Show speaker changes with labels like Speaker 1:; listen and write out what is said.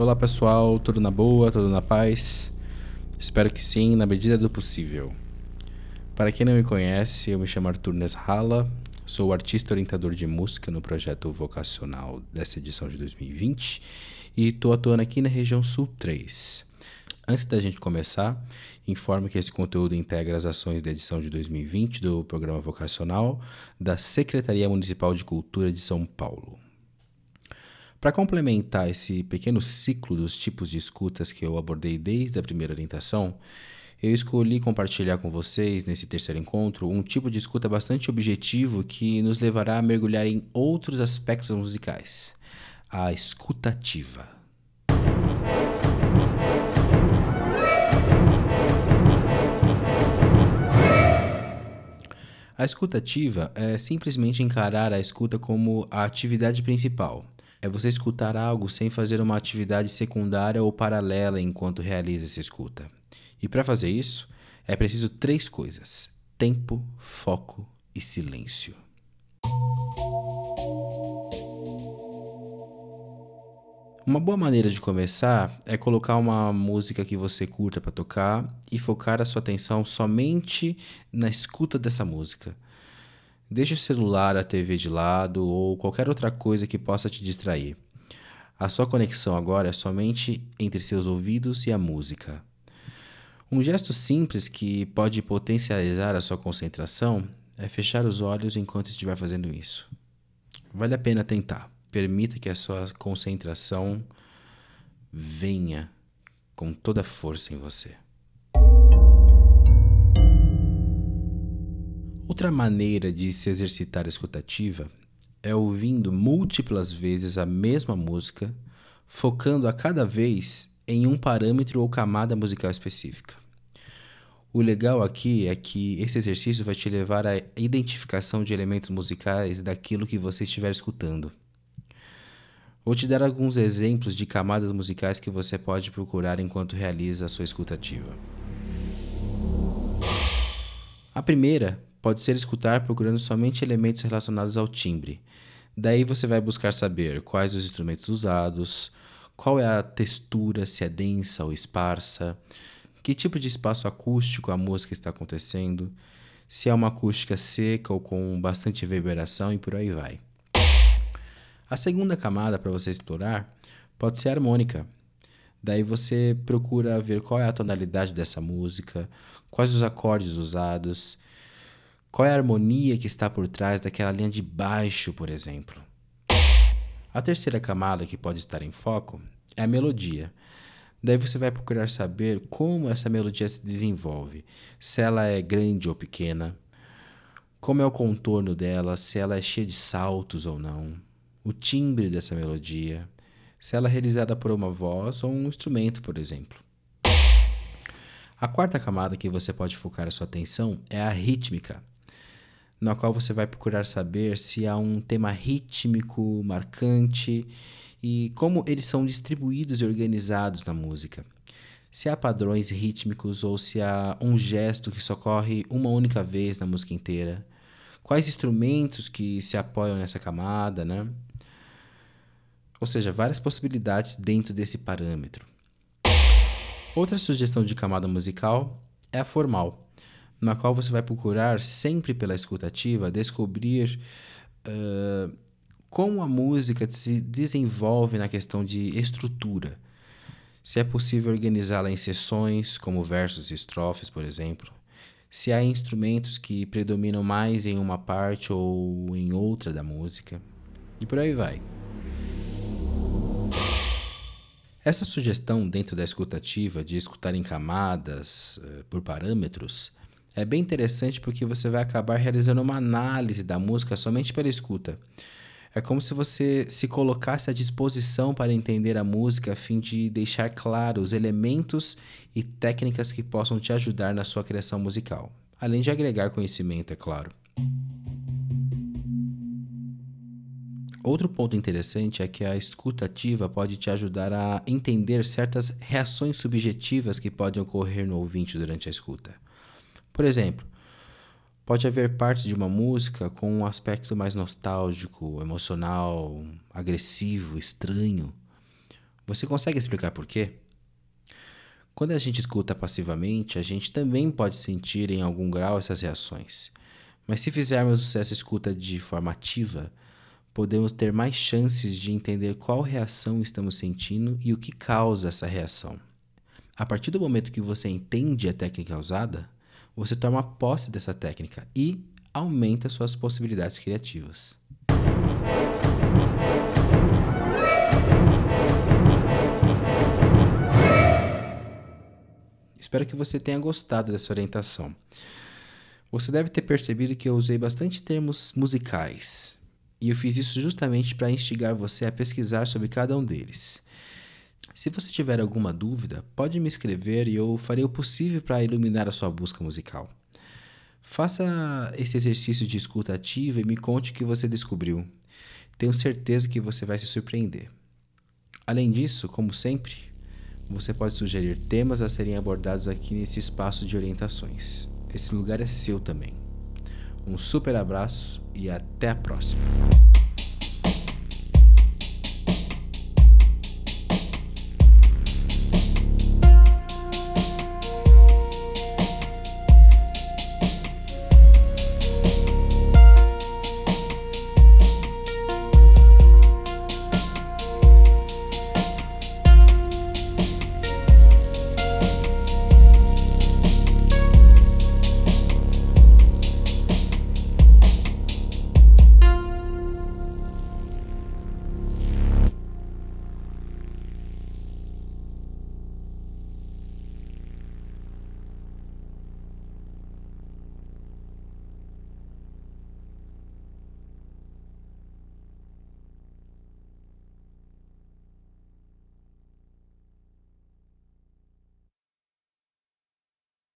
Speaker 1: Olá pessoal, tudo na boa, tudo na paz? Espero que sim, na medida do possível. Para quem não me conhece, eu me chamo Arthur Nesrala, sou artista orientador de música no projeto vocacional dessa edição de 2020 e estou atuando aqui na região Sul 3. Antes da gente começar, informo que esse conteúdo integra as ações da edição de 2020 do programa vocacional da Secretaria Municipal de Cultura de São Paulo. Para complementar esse pequeno ciclo dos tipos de escutas que eu abordei desde a primeira orientação, eu escolhi compartilhar com vocês, nesse terceiro encontro, um tipo de escuta bastante objetivo que nos levará a mergulhar em outros aspectos musicais: a escutativa. A escutativa é simplesmente encarar a escuta como a atividade principal é você escutar algo sem fazer uma atividade secundária ou paralela enquanto realiza essa escuta. E para fazer isso, é preciso três coisas: tempo, foco e silêncio. Uma boa maneira de começar é colocar uma música que você curta para tocar e focar a sua atenção somente na escuta dessa música. Deixe o celular, a TV de lado ou qualquer outra coisa que possa te distrair. A sua conexão agora é somente entre seus ouvidos e a música. Um gesto simples que pode potencializar a sua concentração é fechar os olhos enquanto estiver fazendo isso. Vale a pena tentar. Permita que a sua concentração venha com toda a força em você. Outra maneira de se exercitar escutativa é ouvindo múltiplas vezes a mesma música, focando a cada vez em um parâmetro ou camada musical específica. O legal aqui é que esse exercício vai te levar à identificação de elementos musicais daquilo que você estiver escutando. Vou te dar alguns exemplos de camadas musicais que você pode procurar enquanto realiza a sua escutativa. A primeira pode ser escutar procurando somente elementos relacionados ao timbre. Daí você vai buscar saber quais os instrumentos usados, qual é a textura, se é densa ou esparsa, que tipo de espaço acústico a música está acontecendo, se é uma acústica seca ou com bastante reverberação e por aí vai. A segunda camada para você explorar pode ser harmônica. Daí você procura ver qual é a tonalidade dessa música, quais os acordes usados, qual é a harmonia que está por trás daquela linha de baixo, por exemplo? A terceira camada que pode estar em foco é a melodia. Daí você vai procurar saber como essa melodia se desenvolve, se ela é grande ou pequena, como é o contorno dela, se ela é cheia de saltos ou não, o timbre dessa melodia, se ela é realizada por uma voz ou um instrumento, por exemplo. A quarta camada que você pode focar a sua atenção é a rítmica na qual você vai procurar saber se há um tema rítmico marcante e como eles são distribuídos e organizados na música. Se há padrões rítmicos ou se há um gesto que só ocorre uma única vez na música inteira. Quais instrumentos que se apoiam nessa camada, né? Ou seja, várias possibilidades dentro desse parâmetro. Outra sugestão de camada musical é a formal na qual você vai procurar, sempre pela escutativa, descobrir uh, como a música se desenvolve na questão de estrutura. Se é possível organizá-la em seções, como versos e estrofes, por exemplo. Se há instrumentos que predominam mais em uma parte ou em outra da música. E por aí vai. Essa sugestão dentro da escutativa de escutar em camadas, por parâmetros, é bem interessante porque você vai acabar realizando uma análise da música somente pela escuta. É como se você se colocasse à disposição para entender a música a fim de deixar claro os elementos e técnicas que possam te ajudar na sua criação musical, além de agregar conhecimento, é claro. Outro ponto interessante é que a escuta ativa pode te ajudar a entender certas reações subjetivas que podem ocorrer no ouvinte durante a escuta. Por exemplo, pode haver partes de uma música com um aspecto mais nostálgico, emocional, agressivo, estranho. Você consegue explicar por quê? Quando a gente escuta passivamente, a gente também pode sentir em algum grau essas reações. Mas se fizermos essa escuta de forma ativa, podemos ter mais chances de entender qual reação estamos sentindo e o que causa essa reação. A partir do momento que você entende a técnica usada, você toma posse dessa técnica e aumenta suas possibilidades criativas. Espero que você tenha gostado dessa orientação. Você deve ter percebido que eu usei bastante termos musicais, e eu fiz isso justamente para instigar você a pesquisar sobre cada um deles. Se você tiver alguma dúvida, pode me escrever e eu farei o possível para iluminar a sua busca musical. Faça esse exercício de escuta ativa e me conte o que você descobriu. Tenho certeza que você vai se surpreender. Além disso, como sempre, você pode sugerir temas a serem abordados aqui nesse espaço de orientações. Esse lugar é seu também. Um super abraço e até a próxima!